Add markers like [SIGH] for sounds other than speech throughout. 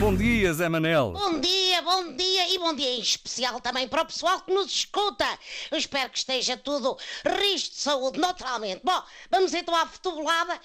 Bom dia, Zé Manel. Bom dia, bom dia e bom dia em especial também para o pessoal que nos escuta. Eu espero que esteja tudo risto de saúde, naturalmente. Bom, vamos então à futebolada.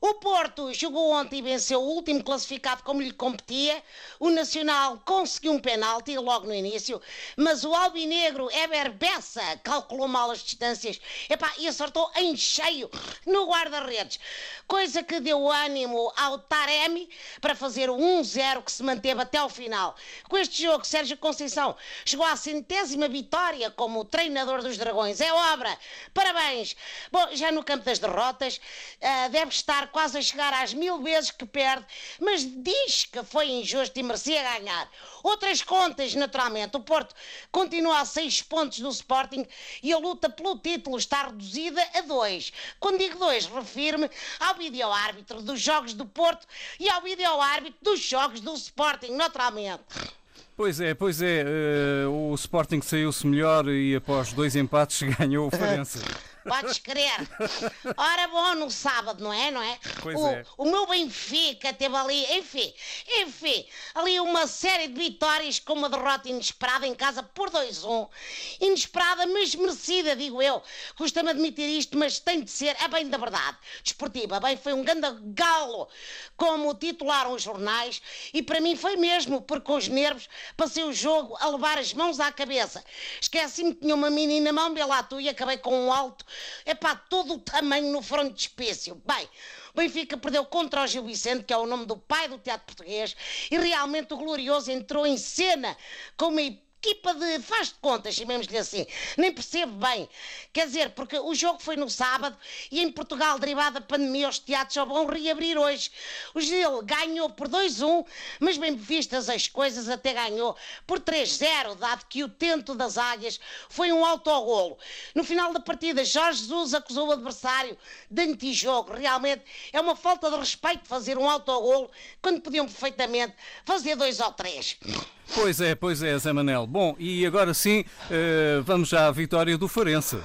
O Porto jogou ontem e venceu o último classificado como lhe competia. O Nacional conseguiu um penalti logo no início, mas o albinegro Eber Bessa calculou mal as distâncias epá, e acertou em cheio no guarda-redes. Coisa que deu ânimo ao Taremi para fazer o 1-0 que se manteve até ao final. Com este jogo, Sérgio Conceição chegou à centésima vitória como treinador dos Dragões. É obra! Parabéns! Bom, já no campo das derrotas, uh, deve estar quase a chegar às mil vezes que perde, mas diz que foi injusto e merecia ganhar. Outras contas, naturalmente. O Porto continua a seis pontos do Sporting e a luta pelo título está reduzida a dois. Quando digo dois, refiro-me ao vídeo-árbitro dos jogos do Porto e ao vídeo-árbitro dos jogos do Sporting, naturalmente. Pois é, pois é. Uh, o Sporting saiu-se melhor e após dois empates [LAUGHS] ganhou o Farense. [LAUGHS] Podes crer. Ora bom, no sábado, não é? Não é? Pois o, é. o meu Benfica teve ali, enfim, enfim, ali uma série de vitórias com uma derrota inesperada em casa por 2-1. Inesperada, mas merecida, digo eu. Custa-me admitir isto, mas tem de ser, é bem da verdade. Desportiva, bem, foi um grande galo, como titularam os jornais, e para mim foi mesmo, porque com os nervos passei o jogo a levar as mãos à cabeça. Esqueci-me que tinha uma menina mão, lá tu, e acabei com um alto é pá, todo o tamanho no frontispício. Bem, Benfica perdeu contra o Gil Vicente, que é o nome do pai do teatro português, e realmente o Glorioso entrou em cena com uma equipa de faz de contas, chamemos-lhe assim. Nem percebo bem. Quer dizer, porque o jogo foi no sábado e em Portugal, derivada da pandemia, os teatros só vão reabrir hoje. O Gil ganhou por 2-1, mas bem vistas as coisas, até ganhou por 3-0, dado que o tento das águias foi um autogolo. No final da partida, Jorge Jesus acusou o adversário de antijogo. Realmente é uma falta de respeito fazer um autogolo quando podiam perfeitamente fazer dois ou três. Pois é, pois é, Zé Manel. Bom, e agora sim, uh, vamos já à vitória do Farense.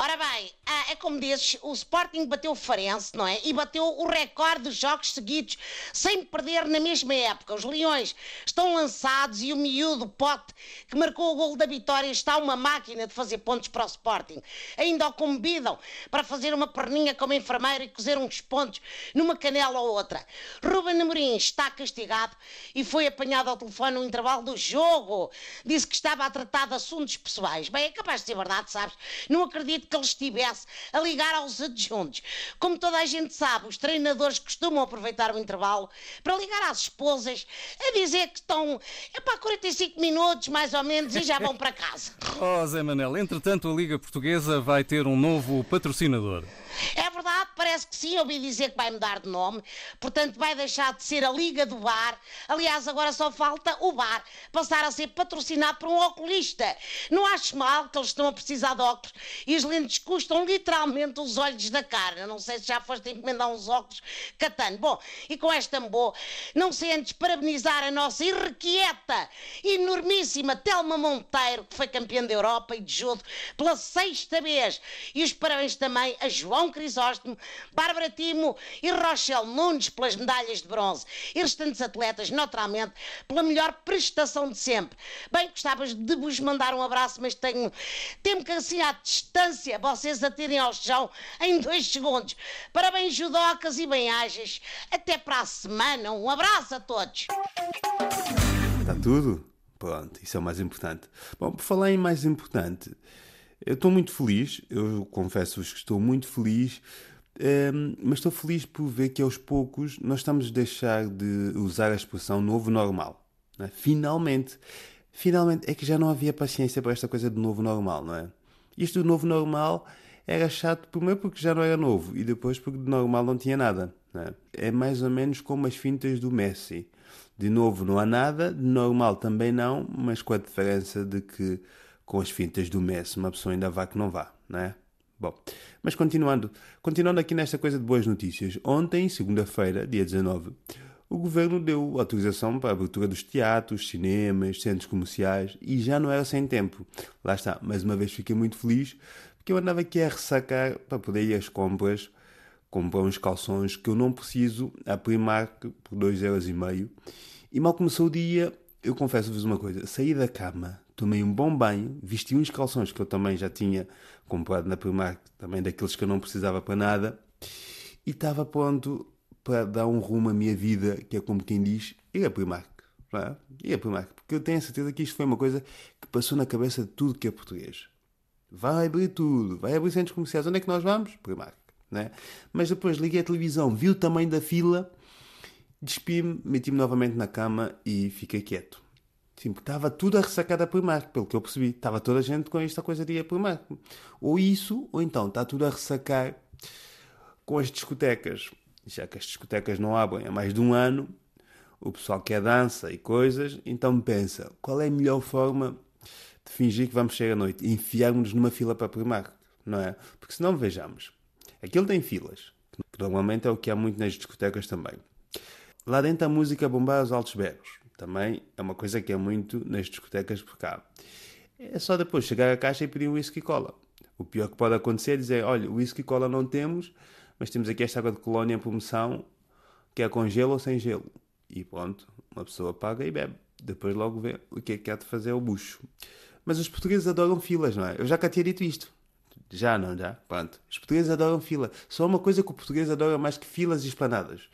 Ora bem, é como dizes, o Sporting bateu o Farense, não é? E bateu o recorde de jogos seguidos sem perder na mesma época. Os Leões estão lançados e o miúdo Pote, que marcou o gol da vitória, está uma máquina de fazer pontos para o Sporting. Ainda o convidam para fazer uma perninha como enfermeiro e cozer uns pontos numa canela ou outra. Ruben Amorim está castigado e foi apanhado ao telefone no intervalo do jogo. Disse que estava a tratar de assuntos pessoais. Bem, é capaz de ser verdade, sabes? Não acredito que ele estivesse a ligar aos adjuntos. Como toda a gente sabe, os treinadores costumam aproveitar o intervalo para ligar às esposas a dizer que estão é para 45 minutos mais ou menos e já vão para casa. [LAUGHS] oh, Zé Manel, entretanto a Liga Portuguesa vai ter um novo patrocinador. É verdade, parece que sim, ouvi dizer que vai mudar de nome, portanto vai deixar de ser a Liga do Bar. Aliás, agora só falta o bar passar a ser patrocinado por um oculista. Não acho mal que eles estão a precisar de óculos e as lentes custam literalmente os olhos da cara. Não sei se já foste encomendar uns óculos catano. Bom, e com esta boa, não sei antes parabenizar a nossa irrequieta, enormíssima Telma Monteiro, que foi campeã da Europa e de judo pela sexta vez. E os parabéns também a João Crisóstomo, Bárbara Timo e Rochelle Nunes pelas medalhas de bronze e restantes atletas, naturalmente, pela melhor prestação de sempre. Bem, gostavas de vos mandar um abraço, mas tenho, temo que assim à distância vocês atirem ao chão em dois segundos. Parabéns, judocas e bem-ajas. Até para a semana. Um abraço a todos. Está tudo? Pronto, isso é o mais importante. Bom, por falar em mais importante, eu estou muito feliz, eu confesso-vos que estou muito feliz, um, ehm, mas estou feliz por ver que aos poucos nós estamos a deixar de usar a expressão novo normal. É? Finalmente, finalmente é que já não havia paciência para esta coisa de novo normal, não é? Isto do novo normal era chato primeiro porque já não era novo e depois porque de normal não tinha nada. É? é mais ou menos como as fintas do Messi. De novo não há nada, de normal também não, mas com a diferença de que com as fintas do Messi, uma pessoa ainda vá que não vá, não é? Bom, mas continuando, continuando aqui nesta coisa de boas notícias, ontem, segunda-feira, dia 19, o governo deu autorização para a abertura dos teatros, cinemas, centros comerciais e já não era sem tempo. Lá está, mais uma vez fiquei muito feliz porque eu andava aqui a ressacar para poder ir às compras, comprar uns calções que eu não preciso a Primark por 2,5€ E mal começou o dia, eu confesso-vos uma coisa: saí da cama, tomei um bom banho, vesti uns calções que eu também já tinha comprado na Primark, também daqueles que eu não precisava para nada, e estava pronto para dar um rumo à minha vida, que é como quem diz, ir a Primark. É? A Primark, porque eu tenho a certeza que isto foi uma coisa que passou na cabeça de tudo que é português. Vai abrir tudo, vai abrir centros comerciais. Onde é que nós vamos? Primark. Né? Mas depois liguei a televisão, vi o tamanho da fila, despi-me, meti-me novamente na cama e fiquei quieto. Sim, porque estava tudo a ressacar da Primark, pelo que eu percebi. Estava toda a gente com esta coisa de ir a Primark. Ou isso, ou então está tudo a ressacar com as discotecas. Já que as discotecas não abrem há mais de um ano, o pessoal quer dança e coisas, então pensa, qual é a melhor forma de fingir que vamos chegar à noite? Enfiarmos-nos numa fila para a Primark, não é? Porque senão vejamos, aquilo tem filas, que normalmente é o que há muito nas discotecas também. Lá dentro a música bombar aos altos berros, também é uma coisa que é muito nas discotecas por cá. É só depois chegar à caixa e pedir um whisky cola. O pior que pode acontecer é dizer, olha, whisky cola não temos, mas temos aqui esta água de colónia em promoção, que é com gelo ou sem gelo. E pronto, uma pessoa paga e bebe. Depois logo vê o que é que há de fazer o bucho. Mas os portugueses adoram filas, não é? Eu já cá tinha dito isto. Já, não, já? Pronto. Os portugueses adoram fila. Só uma coisa que o português adora mais que filas e esplanadas.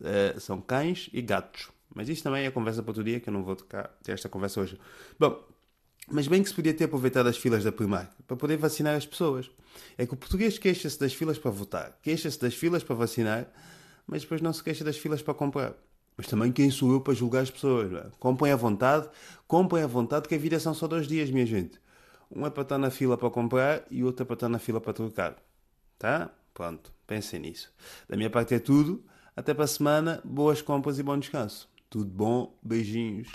Uh, são cães e gatos. Mas isto também é conversa para outro dia, que eu não vou tocar, ter esta conversa hoje. Bom, mas bem que se podia ter aproveitado as filas da Primark para poder vacinar as pessoas. É que o português queixa-se das filas para votar, queixa-se das filas para vacinar, mas depois não se queixa das filas para comprar. Mas também quem sou eu para julgar as pessoas? É? Comprem à vontade, comprem à vontade que a vida são só dois dias, minha gente. Um é para estar na fila para comprar e outro é para estar na fila para trocar. Tá? Pronto, pensem nisso. Da minha parte é tudo. Até para a semana, boas compras e bom descanso. Tudo bom, beijinhos.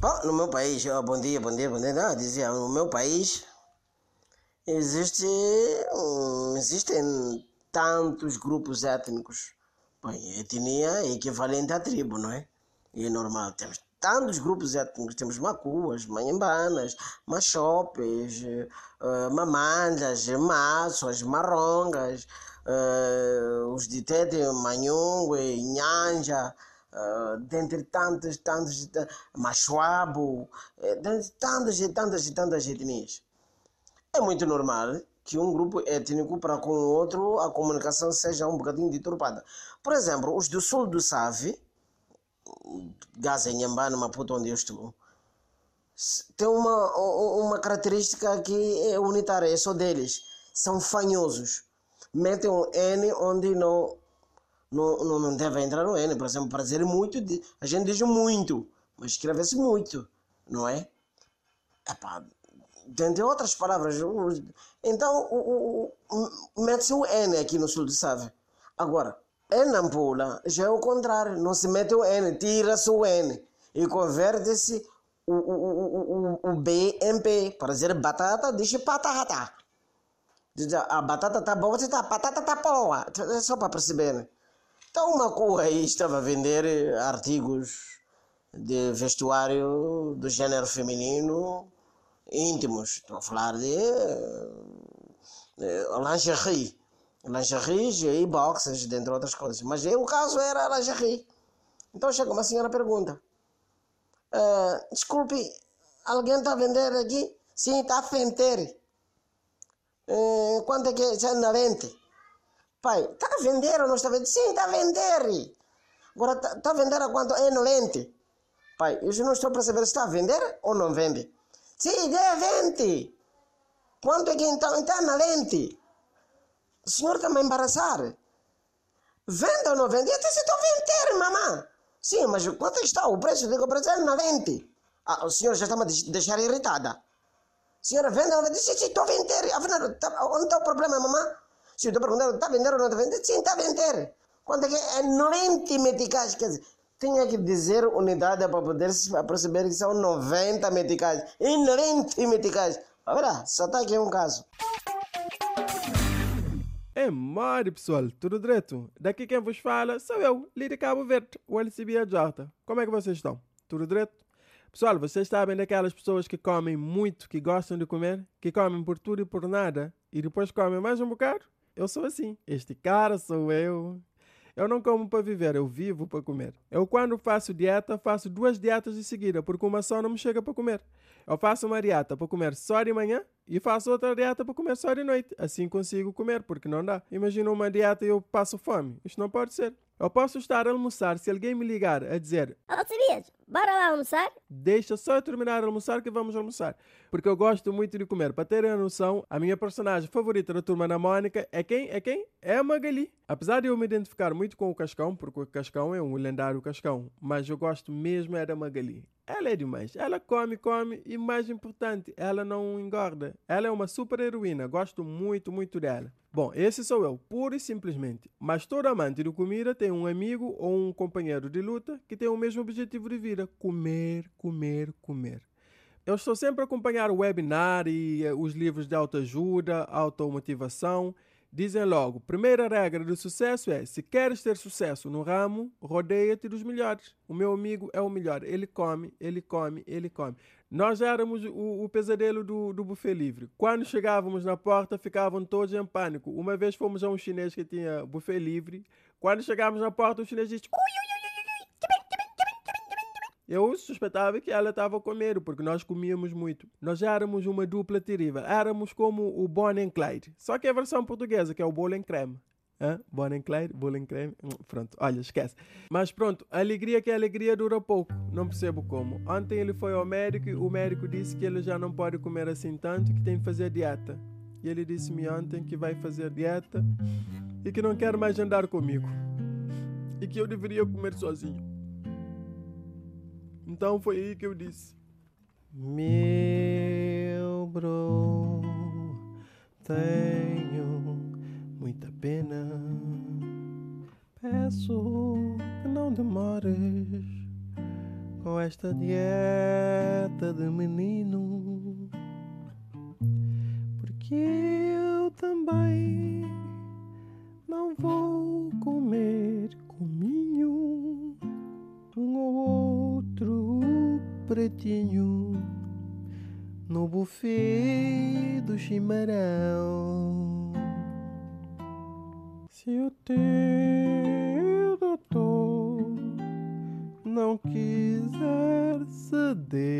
Bom, no meu país, oh, bom dia, bom dia, bom dia. Não, dizia, no meu país existe, um, existem tantos grupos étnicos Bem, etnia é equivalente à tribo, não é? E é normal, temos tantos grupos étnicos, temos macuas, manhambanas, machopes, uh, mamandas, maços, marrongas, uh, os de Tete, Manhungue, Nhanja, uh, dentre tantas, tantas, machuabo, dentre tantas e tantas e tantas etnias. É muito normal que um grupo étnico para com o outro a comunicação seja um bocadinho deturpada. Por exemplo, os do sul do Save, Gaza, Nhambane, Maputo, onde eu estou, tem uma, uma característica que é unitária, é só deles. São fanhosos. Metem um N onde não, não, não deve entrar no N. Por exemplo, para dizer muito, a gente diz muito, mas escreve-se muito, não é? Epá, dentre outras palavras. Então, o, o, mete-se o N aqui no sul do Save. Agora, em Nampula já é o contrário, não se mete o N, tira-se o N e converte-se o, o, o, o, B em P. Para dizer batata, diz patata. A batata tá boa, a batata tá boa. É só para perceber. Né? Então, uma cor aí estava a vender artigos de vestuário do gênero feminino íntimos. Estou a falar de, de lingerie. Lingerie e boxers, dentre outras coisas. Mas o caso era lingerie. Então chega uma senhora pergunta: uh, Desculpe, alguém está a vender aqui? Sim, está a vender. Uh, quanto é que é? é na lente? Pai, está a vender ou não está a vender? Sim, está a vender. Agora, está tá a vender a quanto é no lente? Pai, eu não estou para saber se está a vender ou não vende. Sim, é vende. Quanto é que então está na lente? O senhor está me embaraçar. Vende ou não vende? Eu disse, estou a vender, mamãe. Sim, mas quanto é está o preço? Digo, o preço é na lente. Ah, o senhor já está me deixar irritada. Senhora, vende não vende? Sim, estou a vender. Afinal, tá, onde está o problema, mamãe? Sim, estou perguntando, está a vender ou não está a vender? Sim, está a vender. Quanto é que é? 90 meticais. Quer dizer, tinha que dizer unidade para poder perceber que são 90 meticais e 90 meticais. Olha, só está aqui um caso. É mari, pessoal, tudo direito? Daqui quem vos fala sou eu, Lídia Cabo Verde, o LCB Jota. Como é que vocês estão? Tudo direito? Pessoal, vocês sabem daquelas pessoas que comem muito, que gostam de comer, que comem por tudo e por nada e depois comem mais um bocado? Eu sou assim. Este cara sou eu. Eu não como para viver, eu vivo para comer. Eu, quando faço dieta, faço duas dietas de seguida, porque uma só não me chega para comer. Eu faço uma dieta para comer só de manhã e faço outra dieta para comer só de noite. Assim consigo comer, porque não dá. Imagina uma dieta e eu passo fome. Isto não pode ser. Eu posso estar a almoçar se alguém me ligar a dizer Ô, sabias? Bora lá almoçar? Deixa só eu terminar de almoçar que vamos almoçar. Porque eu gosto muito de comer. Para terem a noção, a minha personagem favorita da Turma da Mônica é quem? É quem? É a Magali. Apesar de eu me identificar muito com o Cascão, porque o Cascão é um lendário Cascão, mas eu gosto mesmo é da Magali. Ela é demais. Ela come, come e, mais importante, ela não engorda. Ela é uma super heroína. Gosto muito, muito dela. Bom, esse sou eu, pura e simplesmente. Mas todo amante de comida tem um amigo ou um companheiro de luta que tem o mesmo objetivo de vida: comer, comer, comer. Eu estou sempre a acompanhar o webinar e eh, os livros de autoajuda, automotivação. Dizem logo: primeira regra do sucesso é: se queres ter sucesso no ramo, rodeia-te dos melhores. O meu amigo é o melhor. Ele come, ele come, ele come. Nós éramos o, o pesadelo do, do buffet livre. Quando chegávamos na porta, ficavam todos em pânico. Uma vez fomos a um chinês que tinha buffet livre. Quando chegávamos na porta, o chinês disse: ui, ui, ui, eu suspeitava que ela estava com medo, porque nós comíamos muito. Nós éramos uma dupla terrível. Éramos como o Bonnie and Clyde. Só que a versão portuguesa, que é o bolo em creme. Hã? Bonnie and Clyde, bolo em creme. Hum, pronto, olha, esquece. Mas pronto, a alegria que a alegria dura pouco. Não percebo como. Ontem ele foi ao médico e o médico disse que ele já não pode comer assim tanto, que tem que fazer dieta. E ele disse-me ontem que vai fazer dieta e que não quer mais andar comigo. E que eu deveria comer sozinho. Então foi aí que eu disse: Meu bro, tenho muita pena. Peço que não demores com esta dieta de menino, porque eu também não vou comer cominho um ou outro pretinho no buffet do chimarrão. Se o teu doutor não quiser ceder,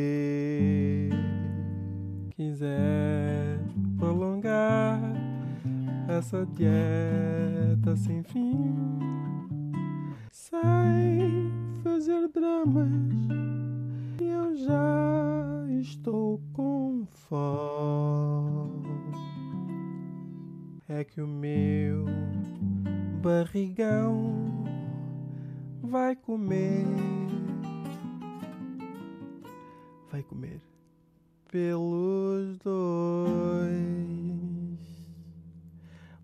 quiser prolongar essa dieta sem fim, sem fazer dramas, já estou com fome. É que o meu barrigão vai comer, vai comer pelos dois.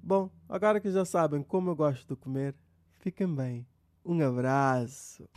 Bom, agora que já sabem como eu gosto de comer, fiquem bem. Um abraço.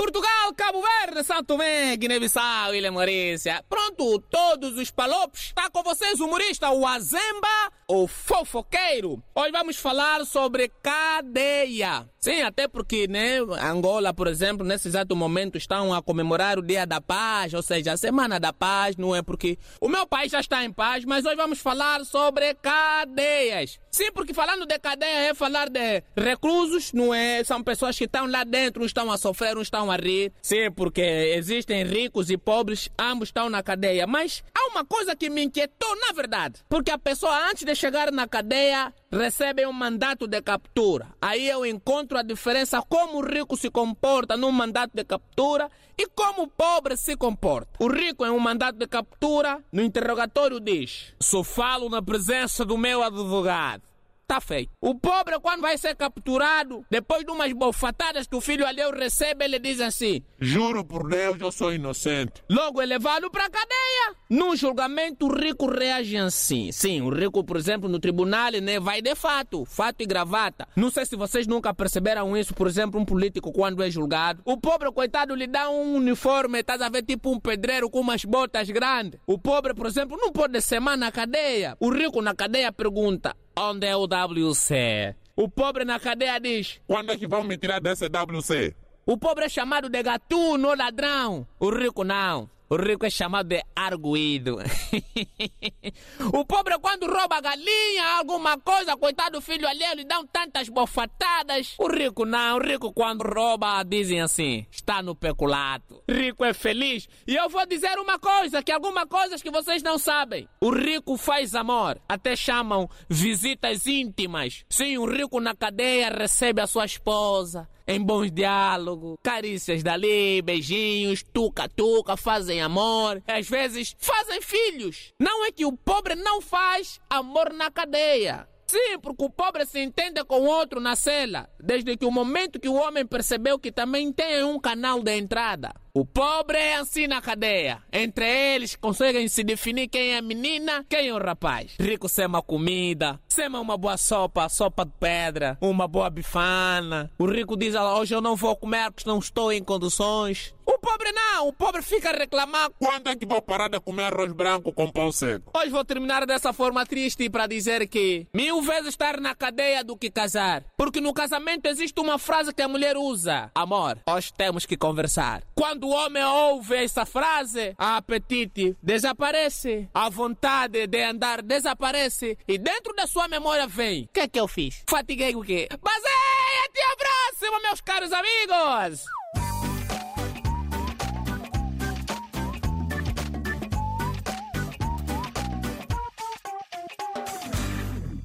Portugal, Cabo Verde, Santo Tomé, Guiné-Bissau, Ilha Maurícia. Pronto, todos os palopes. Está com vocês o humorista o Azemba, o fofoqueiro. Hoje vamos falar sobre cadeia. Sim, até porque, né, Angola, por exemplo, nesse exato momento estão a comemorar o Dia da Paz, ou seja, a Semana da Paz, não é porque o meu país já está em paz, mas hoje vamos falar sobre cadeias. Sim, porque falando de cadeia é falar de reclusos, não é? São pessoas que estão lá dentro, uns estão a sofrer, uns estão a rir. Sim, porque existem ricos e pobres, ambos estão na cadeia. Mas há uma coisa que me inquietou, na verdade. Porque a pessoa, antes de chegar na cadeia, recebe um mandato de captura. Aí eu encontro a diferença como o rico se comporta num mandato de captura e como o pobre se comporta. O rico em um mandato de captura, no interrogatório diz: Só falo na presença do meu advogado. Tá feito. O pobre, quando vai ser capturado, depois de umas bofatadas que o filho alheio recebe, ele diz assim: Juro por Deus, eu sou inocente. Logo é levado para cadeia. No julgamento, o rico reage assim. Sim, o rico, por exemplo, no tribunal, né, vai de fato, fato e gravata. Não sei se vocês nunca perceberam isso, por exemplo, um político quando é julgado. O pobre, coitado, lhe dá um uniforme, estás a ver, tipo um pedreiro com umas botas grandes. O pobre, por exemplo, não pode semar na cadeia. O rico na cadeia pergunta: onde é o WC? O pobre na cadeia diz: Quando é que vão me tirar desse WC? o pobre é chamado de gatuno ou ladrão. O rico não. O rico é chamado de arguído. [LAUGHS] o pobre, quando rouba galinha, alguma coisa, coitado do filho alheio, lhe dão tantas bofatadas. O rico não, o rico quando rouba, dizem assim, está no peculato. Rico é feliz. E eu vou dizer uma coisa, que algumas coisas que vocês não sabem. O rico faz amor. Até chamam visitas íntimas. Sim, o rico na cadeia recebe a sua esposa em bons diálogos, carícias dali, beijinhos, tuca-tuca, fazem amor, às vezes fazem filhos. Não é que o pobre não faz amor na cadeia. Sim, porque o pobre se entende com o outro na cela, desde que o momento que o homem percebeu que também tem um canal de entrada. O pobre é assim na cadeia. Entre eles conseguem se definir quem é menina, quem é o rapaz. Rico sema comida, sema uma boa sopa, sopa de pedra, uma boa bifana. O rico diz, "Ah, hoje eu não vou comer porque não estou em condições. O pobre não, o pobre fica a reclamar. Quando é que vou parar de comer arroz branco com pão seco? Hoje vou terminar dessa forma triste para dizer que mil vezes estar na cadeia do que casar. Porque no casamento existe uma frase que a mulher usa: Amor, hoje temos que conversar. Quando o homem ouve essa frase, a apetite desaparece, a vontade de andar desaparece e dentro da sua memória vem: O que é que eu fiz? Fatiguei o quê? Mas é, até a próxima, meus caros amigos!